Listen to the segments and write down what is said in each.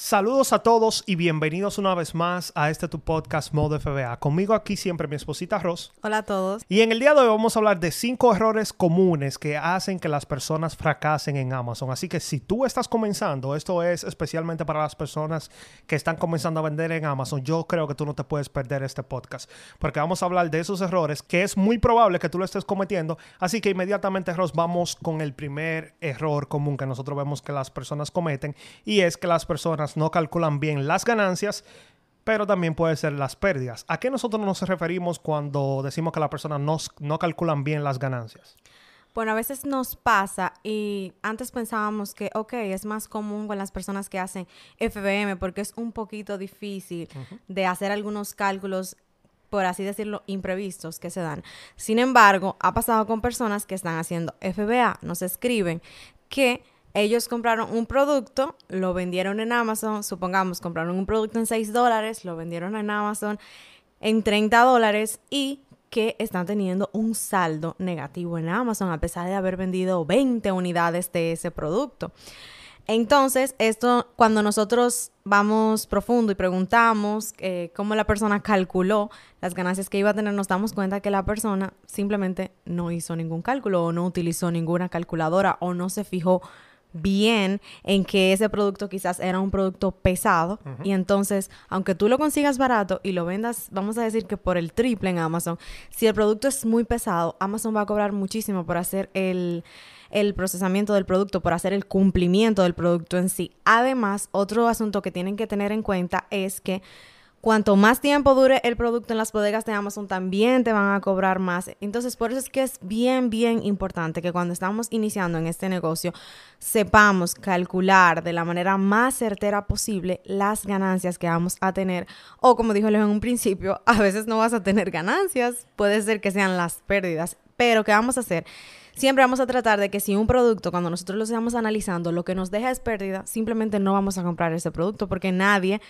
Saludos a todos y bienvenidos una vez más a este tu podcast Modo FBA. Conmigo aquí siempre mi esposita Ross. Hola a todos. Y en el día de hoy vamos a hablar de cinco errores comunes que hacen que las personas fracasen en Amazon. Así que si tú estás comenzando, esto es especialmente para las personas que están comenzando a vender en Amazon, yo creo que tú no te puedes perder este podcast. Porque vamos a hablar de esos errores que es muy probable que tú lo estés cometiendo. Así que inmediatamente Ross vamos con el primer error común que nosotros vemos que las personas cometen. Y es que las personas no calculan bien las ganancias, pero también puede ser las pérdidas. ¿A qué nosotros nos referimos cuando decimos que las personas no, no calculan bien las ganancias? Bueno, a veces nos pasa y antes pensábamos que, ok, es más común con las personas que hacen FBM porque es un poquito difícil de hacer algunos cálculos, por así decirlo, imprevistos que se dan. Sin embargo, ha pasado con personas que están haciendo FBA, nos escriben que ellos compraron un producto, lo vendieron en Amazon, supongamos, compraron un producto en 6 dólares, lo vendieron en Amazon en 30 dólares y que están teniendo un saldo negativo en Amazon a pesar de haber vendido 20 unidades de ese producto. Entonces, esto cuando nosotros vamos profundo y preguntamos eh, cómo la persona calculó las ganancias que iba a tener, nos damos cuenta que la persona simplemente no hizo ningún cálculo o no utilizó ninguna calculadora o no se fijó bien en que ese producto quizás era un producto pesado y entonces, aunque tú lo consigas barato y lo vendas, vamos a decir que por el triple en Amazon, si el producto es muy pesado, Amazon va a cobrar muchísimo por hacer el, el procesamiento del producto, por hacer el cumplimiento del producto en sí. Además, otro asunto que tienen que tener en cuenta es que Cuanto más tiempo dure el producto en las bodegas de Amazon, también te van a cobrar más. Entonces, por eso es que es bien, bien importante que cuando estamos iniciando en este negocio, sepamos calcular de la manera más certera posible las ganancias que vamos a tener. O como dijo Leo en un principio, a veces no vas a tener ganancias, puede ser que sean las pérdidas. Pero, ¿qué vamos a hacer? Siempre vamos a tratar de que si un producto, cuando nosotros lo estamos analizando, lo que nos deja es pérdida, simplemente no vamos a comprar ese producto porque nadie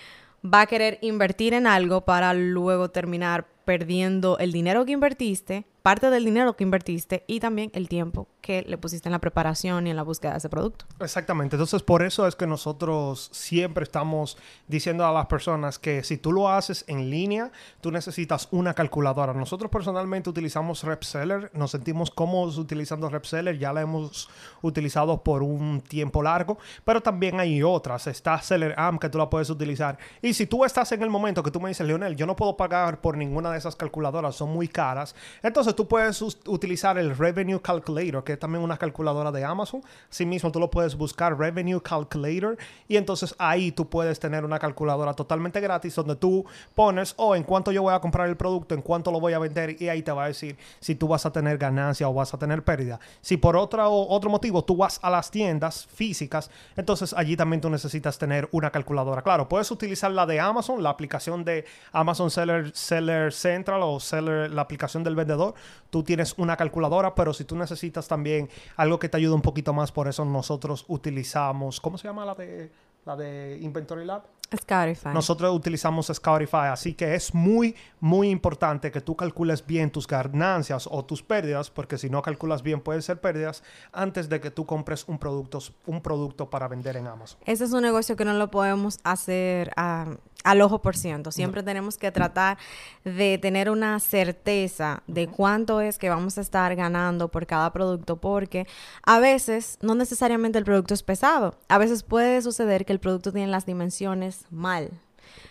va a querer invertir en algo para luego terminar perdiendo el dinero que invertiste, parte del dinero que invertiste y también el tiempo que le pusiste en la preparación y en la búsqueda de ese producto. Exactamente. Entonces, por eso es que nosotros siempre estamos diciendo a las personas que si tú lo haces en línea, tú necesitas una calculadora. Nosotros personalmente utilizamos RepSeller, nos sentimos cómodos utilizando RepSeller, ya la hemos utilizado por un tiempo largo, pero también hay otras. Está SellerAmp que tú la puedes utilizar. Y si tú estás en el momento que tú me dices, Leonel, yo no puedo pagar por ninguna de esas calculadoras son muy caras. Entonces tú puedes utilizar el Revenue Calculator, que es también una calculadora de Amazon. mismo tú lo puedes buscar Revenue Calculator y entonces ahí tú puedes tener una calculadora totalmente gratis donde tú pones, oh, en cuánto yo voy a comprar el producto, en cuánto lo voy a vender y ahí te va a decir si tú vas a tener ganancia o vas a tener pérdida. Si por otro, otro motivo tú vas a las tiendas físicas, entonces allí también tú necesitas tener una calculadora. Claro, puedes utilizar la de Amazon, la aplicación de Amazon Seller, Seller Central o Seller, la aplicación del vendedor, tú tienes una calculadora, pero si tú necesitas también algo que te ayude un poquito más, por eso nosotros utilizamos, ¿cómo se llama la de, la de Inventory Lab? Scoutify. Nosotros utilizamos Scoutify, así que es muy, muy importante que tú calcules bien tus ganancias o tus pérdidas, porque si no calculas bien pueden ser pérdidas antes de que tú compres un producto, un producto para vender en Amazon. Ese es un negocio que no lo podemos hacer a al ojo por ciento. Siempre tenemos que tratar de tener una certeza de cuánto es que vamos a estar ganando por cada producto, porque a veces no necesariamente el producto es pesado. A veces puede suceder que el producto tiene las dimensiones mal.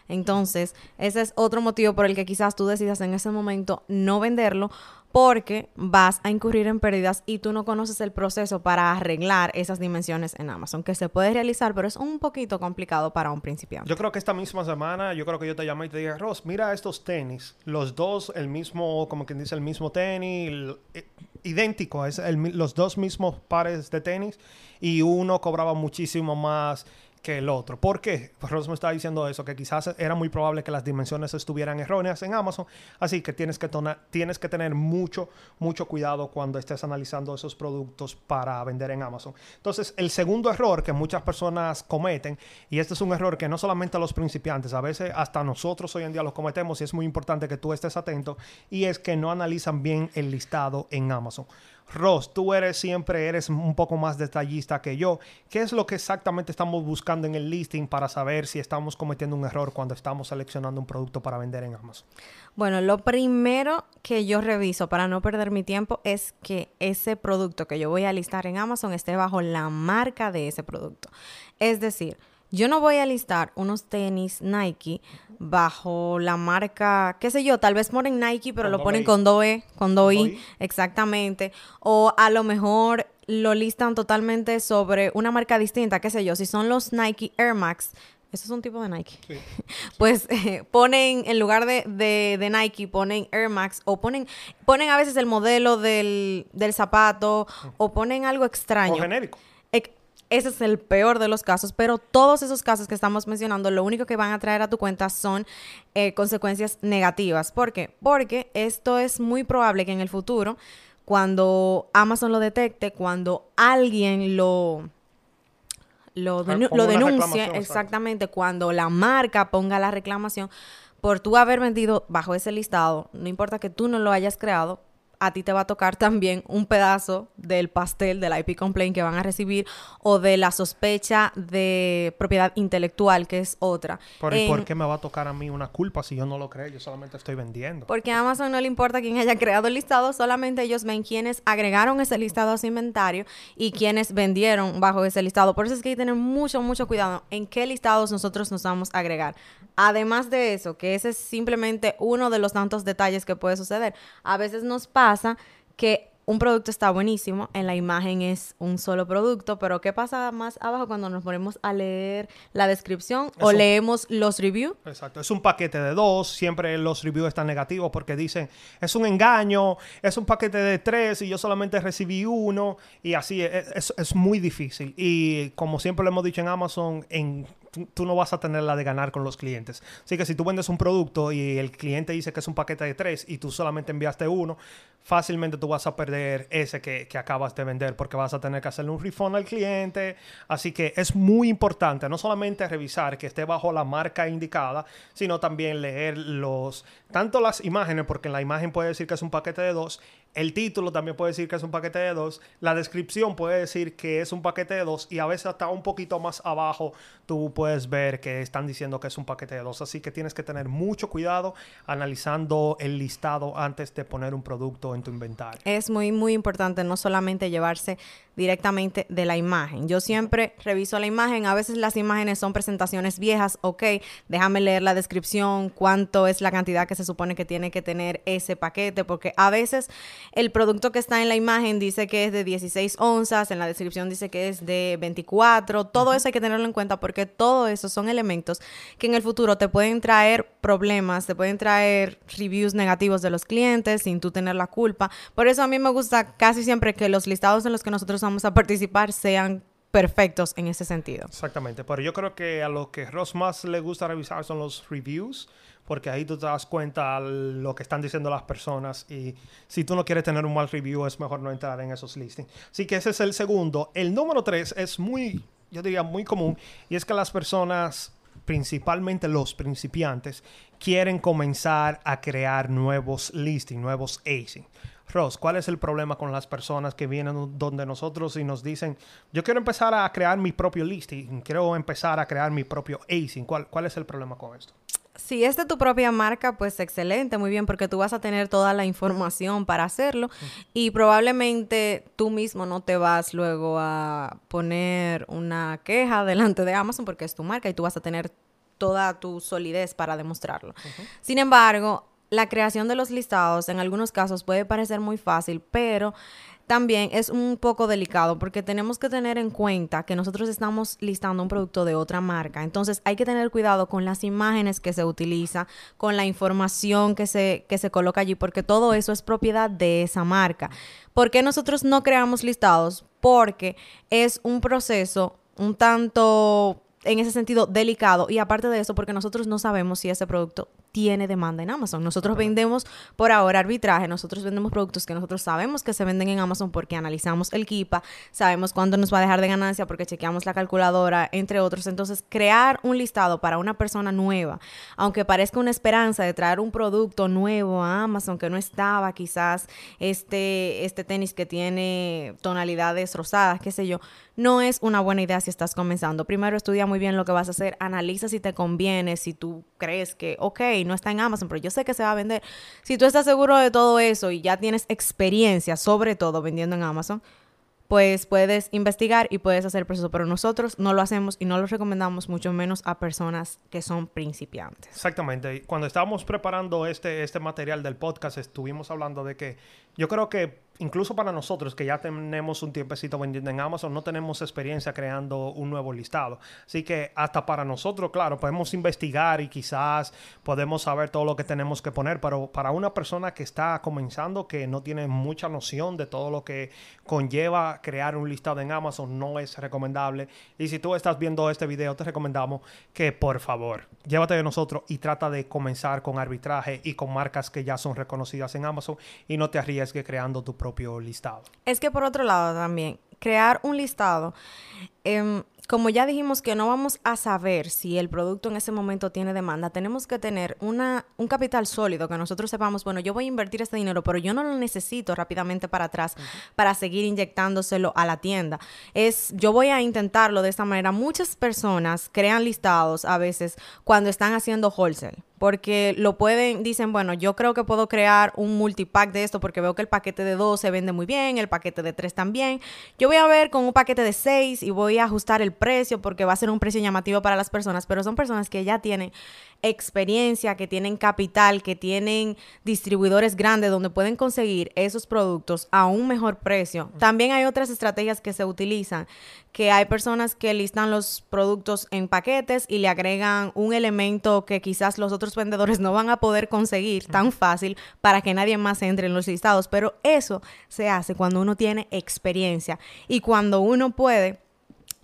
Entonces, ese es otro motivo por el que quizás tú decidas en ese momento no venderlo porque vas a incurrir en pérdidas y tú no conoces el proceso para arreglar esas dimensiones en Amazon, que se puede realizar, pero es un poquito complicado para un principiante. Yo creo que esta misma semana, yo creo que yo te llamé y te dije, Ross, mira estos tenis, los dos, el mismo, como quien dice, el mismo tenis, eh, idéntico, es los dos mismos pares de tenis y uno cobraba muchísimo más que el otro. ¿Por qué? Pues Ross me está diciendo eso, que quizás era muy probable que las dimensiones estuvieran erróneas en Amazon, así que tienes que, tienes que tener mucho, mucho cuidado cuando estés analizando esos productos para vender en Amazon. Entonces, el segundo error que muchas personas cometen, y este es un error que no solamente los principiantes, a veces hasta nosotros hoy en día lo cometemos y es muy importante que tú estés atento, y es que no analizan bien el listado en Amazon. Ross, tú eres siempre, eres un poco más detallista que yo. ¿Qué es lo que exactamente estamos buscando en el listing para saber si estamos cometiendo un error cuando estamos seleccionando un producto para vender en Amazon? Bueno, lo primero que yo reviso para no perder mi tiempo es que ese producto que yo voy a listar en Amazon esté bajo la marca de ese producto. Es decir, yo no voy a listar unos tenis Nike bajo la marca, qué sé yo, tal vez ponen Nike, pero lo ponen con 2E, con 2I, exactamente. O a lo mejor lo listan totalmente sobre una marca distinta, qué sé yo, si son los Nike Air Max, eso es un tipo de Nike. Pues eh, ponen, en lugar de, de, Nike, ponen Air Max o ponen, ponen a veces el modelo del, del zapato o ponen algo extraño. O genérico. Ese es el peor de los casos, pero todos esos casos que estamos mencionando, lo único que van a traer a tu cuenta son eh, consecuencias negativas. ¿Por qué? Porque esto es muy probable que en el futuro, cuando Amazon lo detecte, cuando alguien lo, lo, denuncie, exactamente, cuando la marca ponga la reclamación, por tú haber vendido bajo ese listado, no importa que tú no lo hayas creado, a ti te va a tocar también un pedazo del pastel del IP complaint que van a recibir o de la sospecha de propiedad intelectual, que es otra. ¿Por, qué me va a tocar a mí una culpa si yo no lo creo? Yo solamente estoy vendiendo. Porque a Amazon no le importa quién haya creado el listado, solamente ellos ven quiénes agregaron ese listado a su inventario y quiénes vendieron bajo ese listado. Por eso es que hay que tener mucho, mucho cuidado en qué listados nosotros nos vamos a agregar. Además de eso, que ese es simplemente uno de los tantos detalles que puede suceder. A veces nos pasa pasa que un producto está buenísimo, en la imagen es un solo producto, pero ¿qué pasa más abajo cuando nos ponemos a leer la descripción o leemos los reviews? Exacto, es un paquete de dos, siempre los reviews están negativos porque dicen, es un engaño, es un paquete de tres y yo solamente recibí uno y así es, es muy difícil. Y como siempre lo hemos dicho en Amazon, en tú no vas a tener la de ganar con los clientes. Así que si tú vendes un producto y el cliente dice que es un paquete de tres y tú solamente enviaste uno, fácilmente tú vas a perder ese que, acabas de vender porque vas a tener que hacerle un refund al cliente. Así que es muy importante no solamente revisar que esté bajo la marca indicada, sino también leer los, tanto las imágenes, porque en la imagen puede decir que es un paquete de dos, el título también puede decir que es un paquete de dos. La descripción puede decir que es un paquete de dos. Y a veces hasta un poquito más abajo tú puedes ver que están diciendo que es un paquete de dos. Así que tienes que tener mucho cuidado analizando el listado antes de poner un producto en tu inventario. Es muy, muy importante no solamente llevarse directamente de la imagen. Yo siempre reviso la imagen. A veces las imágenes son presentaciones viejas. Ok, déjame leer la descripción, cuánto es la cantidad que se supone que tiene que tener ese paquete, porque a veces el producto que está en la imagen dice que es de 16 onzas, en la descripción dice que es de 24. Todo eso hay que tenerlo en cuenta porque todo eso son elementos que en el futuro te pueden traer problemas, te pueden traer reviews negativos de los clientes sin tú tener la culpa. Por eso a mí me gusta casi siempre que los listados en los que nosotros vamos a participar sean perfectos en ese sentido. Exactamente, pero yo creo que a lo que Ross más le gusta revisar son los reviews, porque ahí tú te das cuenta lo que están diciendo las personas y si tú no quieres tener un mal review es mejor no entrar en esos listings. Así que ese es el segundo. El número tres es muy, yo diría, muy común y es que las personas principalmente los principiantes, quieren comenzar a crear nuevos listings, nuevos acing. Ross, ¿cuál es el problema con las personas que vienen donde nosotros y nos dicen, yo quiero empezar a crear mi propio listing, quiero empezar a crear mi propio acing? ¿Cuál, cuál es el problema con esto? Si es de tu propia marca, pues excelente, muy bien, porque tú vas a tener toda la información para hacerlo y probablemente tú mismo no te vas luego a poner una queja delante de Amazon porque es tu marca y tú vas a tener toda tu solidez para demostrarlo. Sin embargo, la creación de los listados en algunos casos puede parecer muy fácil, pero también es un poco delicado porque tenemos que tener en cuenta que nosotros estamos listando un producto de otra marca. Entonces hay que tener cuidado con las imágenes que se utiliza, con la información que se, que se coloca allí, porque todo eso es propiedad de esa marca. ¿Por qué nosotros no creamos listados? Porque es un proceso un tanto en ese sentido delicado y aparte de eso porque nosotros no sabemos si ese producto tiene demanda en Amazon. Nosotros vendemos por ahora arbitraje, nosotros vendemos productos que nosotros sabemos que se venden en Amazon porque analizamos el KIPA, sabemos cuándo nos va a dejar de ganancia porque chequeamos la calculadora, entre otros. Entonces, crear un listado para una persona nueva, aunque parezca una esperanza de traer un producto nuevo a Amazon que no estaba, quizás este, este tenis que tiene tonalidades rosadas, qué sé yo, no es una buena idea si estás comenzando. Primero estudia muy bien lo que vas a hacer, analiza si te conviene, si tú crees que, ok, no está en Amazon, pero yo sé que se va a vender. Si tú estás seguro de todo eso y ya tienes experiencia, sobre todo vendiendo en Amazon, pues puedes investigar y puedes hacer el proceso. Pero nosotros no lo hacemos y no lo recomendamos mucho menos a personas que son principiantes. Exactamente. Cuando estábamos preparando este, este material del podcast, estuvimos hablando de que yo creo que incluso para nosotros que ya tenemos un tiempecito vendiendo en Amazon, no tenemos experiencia creando un nuevo listado. Así que hasta para nosotros, claro, podemos investigar y quizás podemos saber todo lo que tenemos que poner, pero para una persona que está comenzando, que no tiene mucha noción de todo lo que conlleva crear un listado en Amazon, no es recomendable. Y si tú estás viendo este video, te recomendamos que por favor, llévate de nosotros y trata de comenzar con arbitraje y con marcas que ya son reconocidas en Amazon y no te arriesgues creando tu propio propio listado. Es que por otro lado también, crear un listado eh, como ya dijimos que no vamos a saber si el producto en ese momento tiene demanda, tenemos que tener una, un capital sólido que nosotros sepamos, bueno, yo voy a invertir este dinero, pero yo no lo necesito rápidamente para atrás para seguir inyectándoselo a la tienda. Es, yo voy a intentarlo de esta manera. Muchas personas crean listados a veces cuando están haciendo wholesale porque lo pueden, dicen, bueno, yo creo que puedo crear un multipack de esto porque veo que el paquete de dos se vende muy bien, el paquete de tres también. Yo voy a ver con un paquete de seis y voy a ajustar el precio porque va a ser un precio llamativo para las personas, pero son personas que ya tienen experiencia, que tienen capital, que tienen distribuidores grandes donde pueden conseguir esos productos a un mejor precio. También hay otras estrategias que se utilizan, que hay personas que listan los productos en paquetes y le agregan un elemento que quizás los otros vendedores no van a poder conseguir tan fácil para que nadie más entre en los listados, pero eso se hace cuando uno tiene experiencia y cuando uno puede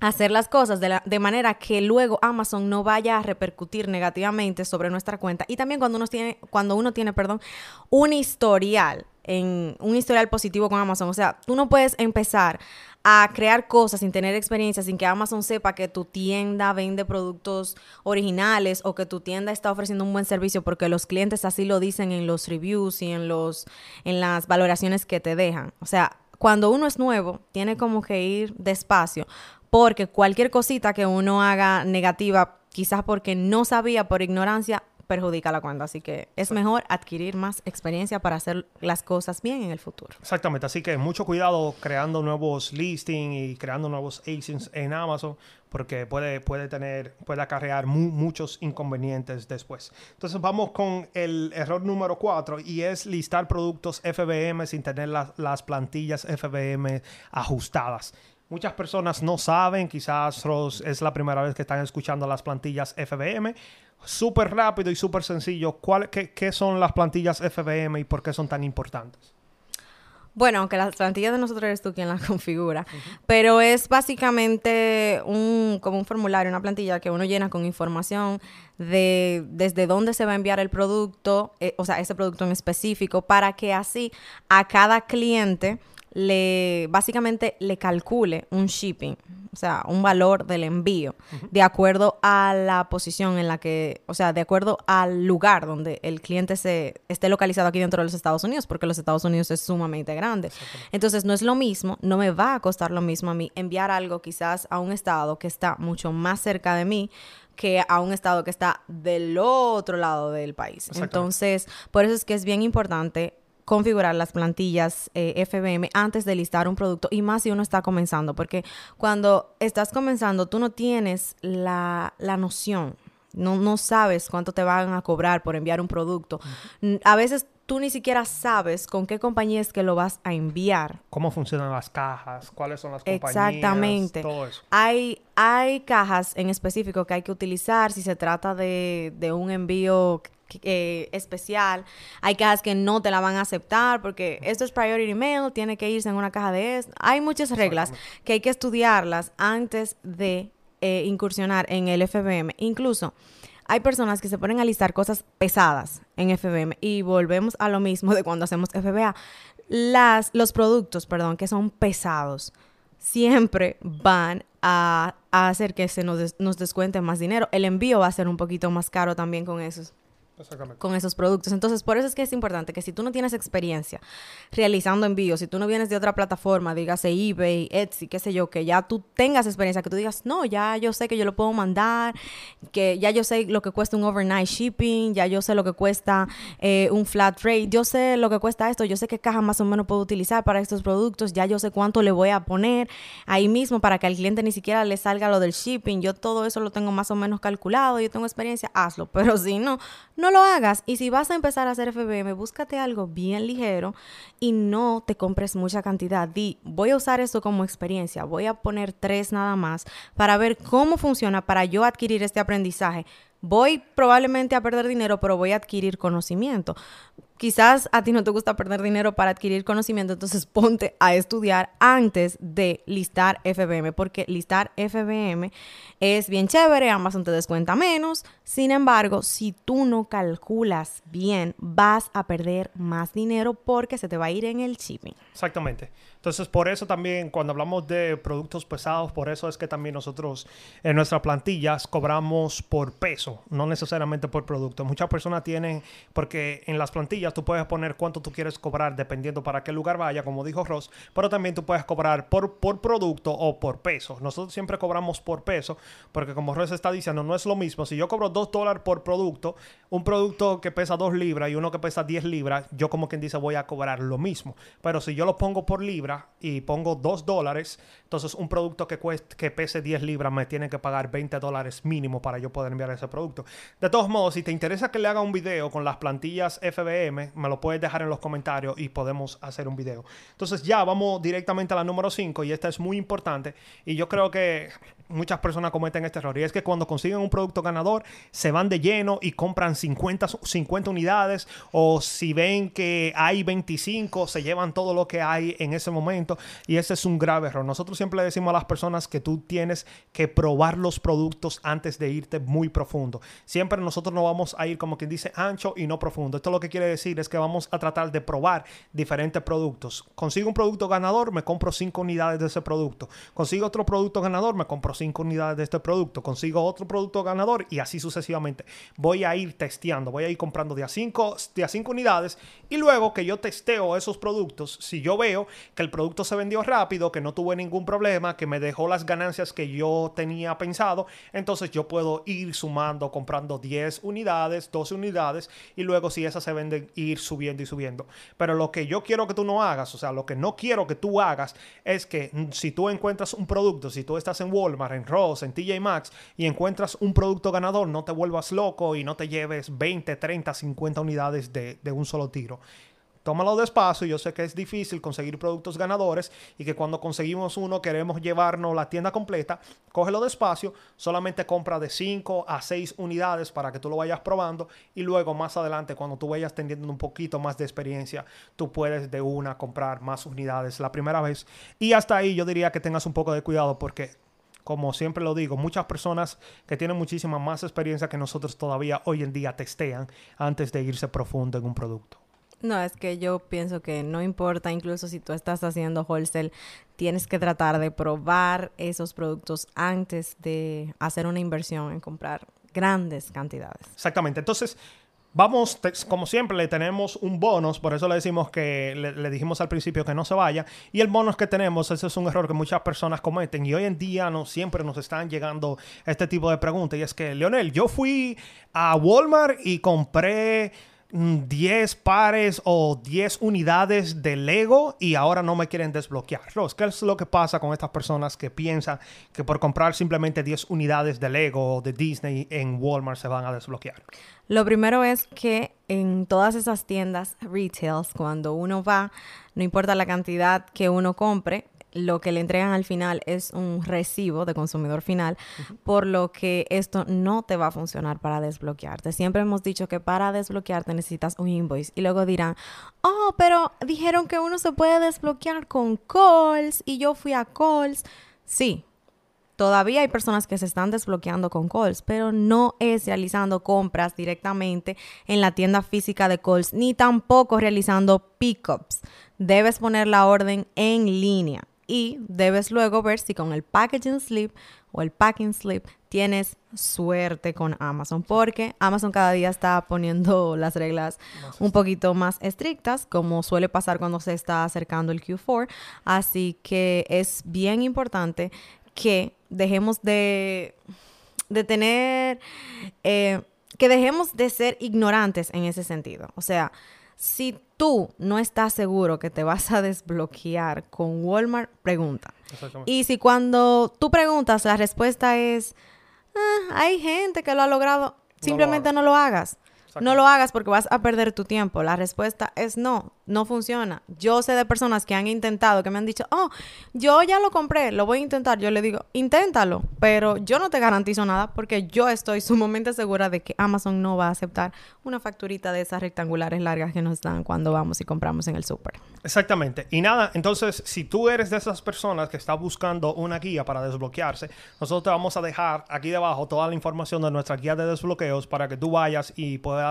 hacer las cosas de, la, de, manera que luego Amazon no vaya a repercutir negativamente sobre nuestra cuenta. Y también cuando uno tiene cuando uno tiene perdón un historial en un historial positivo con Amazon. O sea tú no puedes empezar a crear cosas sin tener experiencia sin que Amazon sepa que tu tienda vende productos originales o que tu tienda está ofreciendo un buen servicio porque los clientes así lo dicen en los reviews y en los en las valoraciones que te dejan. O sea cuando uno es nuevo, tiene como que ir despacio, porque cualquier cosita que uno haga negativa, quizás porque no sabía por ignorancia, perjudica la cuenta. Así que es mejor adquirir más experiencia para hacer las cosas bien en el futuro. Exactamente. Así que mucho cuidado creando nuevos listings y creando nuevos ASINs en Amazon porque puede, puede tener, puede acarrear muchos inconvenientes después. Entonces vamos con el error número 4 y es listar productos FBM sin tener las plantillas FBM ajustadas. Muchas personas no saben, quizás es la primera vez que están escuchando las plantillas FBM. Súper rápido y súper sencillo. ¿Cuál, qué, son las plantillas FBM y por qué son tan importantes? Bueno, aunque las plantillas de nosotros eres tú quien las configura, pero es básicamente un, como un formulario, una plantilla que uno llena con información de desde dónde se va a enviar el producto, eh, o sea, ese producto en específico, para que así a cada cliente le básicamente le calcule un shipping, o sea, un valor del envío, de acuerdo a la posición en la que, o sea, de acuerdo al lugar donde el cliente se esté localizado aquí dentro de los Estados Unidos, porque los Estados Unidos es sumamente grande. Entonces, no es lo mismo, no me va a costar lo mismo a mí enviar algo quizás a un estado que está mucho más cerca de mí que a un estado que está del otro lado del país. Entonces, por eso es que es bien importante configurar las plantillas eh, FBM antes de listar un producto y más si uno está comenzando, porque cuando estás comenzando tú no tienes la, noción, no, no sabes cuánto te van a cobrar por enviar un producto. A veces tú ni siquiera sabes con qué compañía es que lo vas a enviar. ¿Cómo funcionan las cajas? ¿Cuáles son las compañías? Exactamente. Todo eso. Hay, hay cajas en específico que hay que utilizar si se trata de, de un envío eh, especial. Hay cajas que no te la van a aceptar porque esto es priority mail, tiene que irse en una caja de esto. Hay muchas reglas que hay que estudiarlas antes de eh, incursionar en el FBM. Incluso hay personas que se ponen a listar cosas pesadas en FBM y volvemos a lo mismo de cuando hacemos FBA. Las, los productos, perdón, que son pesados, siempre van a, hacer que se nos, nos descuente más dinero. El envío va a ser un poquito más caro también con esos con esos productos. Entonces, por eso es que es importante que si tú no tienes experiencia realizando envíos, si tú no vienes de otra plataforma, dígase eBay, Etsy, qué sé yo, que ya tú tengas experiencia, que tú digas, no, ya yo sé que yo lo puedo mandar, que ya yo sé lo que cuesta un overnight shipping, ya yo sé lo que cuesta eh, un flat rate, yo sé lo que cuesta esto, yo sé qué caja más o menos puedo utilizar para estos productos, ya yo sé cuánto le voy a poner ahí mismo para que al cliente ni siquiera le salga lo del shipping, yo todo eso lo tengo más o menos calculado, yo tengo experiencia, hazlo, pero si no, no lo hagas. Y si vas a empezar a hacer FBM, búscate algo bien ligero y no te compres mucha cantidad. Di, voy a usar esto como experiencia, voy a poner tres nada más para ver cómo funciona, para yo adquirir este aprendizaje. Voy probablemente a perder dinero, pero voy a adquirir conocimiento quizás a ti no te gusta perder dinero para adquirir conocimiento, entonces ponte a estudiar antes de listar FBM, porque listar FBM es bien chévere, Amazon te descuenta menos, sin embargo, si tú no calculas bien, vas a perder más dinero porque se te va a ir en el shipping. Exactamente. Entonces, por eso también cuando hablamos de productos pesados, por eso es que también nosotros en nuestras plantillas cobramos por peso, no necesariamente por producto. Muchas personas tienen, porque en las plantillas tú puedes poner cuánto tú quieres cobrar dependiendo para qué lugar vaya, como dijo Ross, pero también tú puedes cobrar por, por producto o por peso. Nosotros siempre cobramos por peso, porque como Ross está diciendo, no es lo mismo. Si yo cobro 2 dólares por producto, un producto que pesa 2 libras y uno que pesa 10 libras, yo como quien dice voy a cobrar lo mismo. Pero si yo lo pongo por libra, y pongo 2 dólares, entonces un producto que, cueste, que pese 10 libras me tiene que pagar 20 dólares mínimo para yo poder enviar ese producto. De todos modos, si te interesa que le haga un video con las plantillas FBM, me lo puedes dejar en los comentarios y podemos hacer un video. Entonces ya vamos directamente a la número 5 y esta es muy importante y yo creo que muchas personas cometen este error y es que cuando consiguen un producto ganador se van de lleno y compran 50, 50 unidades o si ven que hay 25 se llevan todo lo que hay en ese momento y ese es un grave error. Nosotros siempre le decimos a las personas que tú tienes que probar los productos antes de irte muy profundo. Siempre nosotros no vamos a ir como quien dice ancho y no profundo. Esto lo que quiere decir es que vamos a tratar de probar diferentes productos. Consigo un producto ganador, me compro 5 unidades de ese producto. Consigo otro producto ganador, me compro 5 unidades de este producto. Consigo otro producto ganador y así sucesivamente. Voy a ir testeando, voy a ir comprando de a 5 de a cinco unidades y luego que yo testeo esos productos, si yo veo que el producto se vendió rápido, que no tuve ningún problema, que me dejó las ganancias que yo tenía pensado, entonces yo puedo ir sumando, comprando 10 unidades, 12 unidades y luego si esas se venden, ir subiendo y subiendo. Pero lo que yo quiero que tú no hagas, o sea, lo que no quiero que tú hagas es que si tú encuentras un producto, si tú estás en Walmart, en Ross, en TJ Maxx y encuentras un producto ganador, no te vuelvas loco y no te lleves 20, 30, 50 unidades de, de un solo tiro tómalo despacio. Yo sé que es difícil conseguir productos ganadores y que cuando conseguimos uno queremos llevarnos la tienda completa. Cógelo despacio, solamente compra de 5 a 6 unidades para que tú lo vayas probando y luego más adelante cuando tú vayas teniendo un poquito más de experiencia, tú puedes de una comprar más unidades la primera vez. Y hasta ahí yo diría que tengas un poco de cuidado porque como siempre lo digo, muchas personas que tienen muchísima más experiencia que nosotros todavía hoy en día testean antes de irse profundo en un producto. No, es que yo pienso que no importa, incluso si tú estás haciendo wholesale, tienes que tratar de probar esos productos antes de hacer una inversión en comprar grandes cantidades. Exactamente. Entonces, Vamos, como siempre, le tenemos un bonus, por eso le decimos que le, dijimos al principio que no se vaya. Y el bonus que tenemos, ese es un error que muchas personas cometen. Y hoy en día no siempre nos están llegando este tipo de preguntas. Y es que, Leonel, yo fui a Walmart y compré 10 pares o 10 unidades de Lego y ahora no me quieren desbloquear. Ross, ¿qué es lo que pasa con estas personas que piensan que por comprar simplemente 10 unidades de Lego o de Disney en Walmart se van a desbloquear? Lo primero es que en todas esas tiendas retails, cuando uno va, no importa la cantidad que uno compre, lo que le entregan al final es un recibo de consumidor final, por lo que esto no te va a funcionar para desbloquearte. Siempre hemos dicho que para desbloquearte necesitas un invoice y luego dirán, oh, pero dijeron que uno se puede desbloquear con calls y yo fui a calls. Sí, todavía hay personas que se están desbloqueando con calls, pero no es realizando compras directamente en la tienda física de calls, ni tampoco realizando pickups. Debes poner la orden en línea y debes luego ver si con el packaging slip o el packing slip tienes suerte con Amazon porque Amazon cada día está poniendo las reglas un poquito más estrictas como suele pasar cuando se está acercando el Q4 así que es bien importante que dejemos de, de tener eh, que dejemos de ser ignorantes en ese sentido. O sea si tú no estás seguro que te vas a desbloquear con Walmart, pregunta. Y si cuando tú preguntas la respuesta es, ah, hay gente que lo ha logrado, simplemente no lo hagas. No lo hagas porque vas a perder tu tiempo. La respuesta es no, no funciona. Yo sé de personas que han intentado, que me han dicho, oh, yo ya lo compré, lo voy a intentar. Yo le digo, inténtalo, pero yo no te garantizo nada porque yo estoy sumamente segura de que Amazon no va a aceptar una facturita de esas rectangulares largas que nos dan cuando vamos y compramos en el súper. Exactamente. Y nada, entonces, si tú eres de esas personas que está buscando una guía para desbloquearse, nosotros te vamos a dejar aquí debajo toda la información de nuestra guía de desbloqueos para que tú vayas y puedas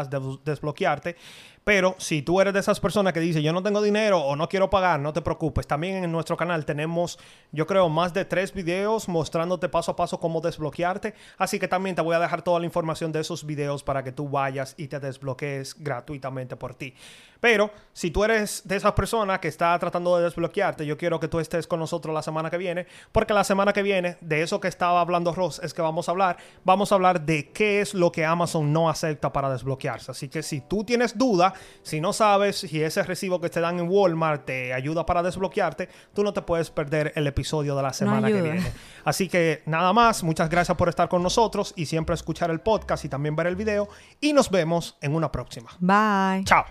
desbloquearte. Pero si tú eres de esas personas que dice yo no tengo dinero o no quiero pagar, no te preocupes. También en nuestro canal tenemos, yo creo, más de tres videos mostrándote paso a paso cómo desbloquearte. Así que también te voy a dejar toda la información de esos videos para que tú vayas y te desbloquees gratuitamente por ti. Pero si tú eres de esas personas que está tratando de desbloquearte, yo quiero que tú estés con nosotros la semana que viene, porque la semana que viene, de eso que estaba hablando Ross, es que vamos a hablar, vamos a hablar de qué es lo que Amazon no acepta para desbloquearse. Así que si tú tienes si no sabes si ese recibo que te dan en Walmart te ayuda para desbloquearte, tú no te puedes perder el episodio de la semana que viene. Así que nada más, muchas gracias por estar con nosotros y siempre escuchar el podcast y también ver el video y nos vemos en una próxima. Bye. Chao.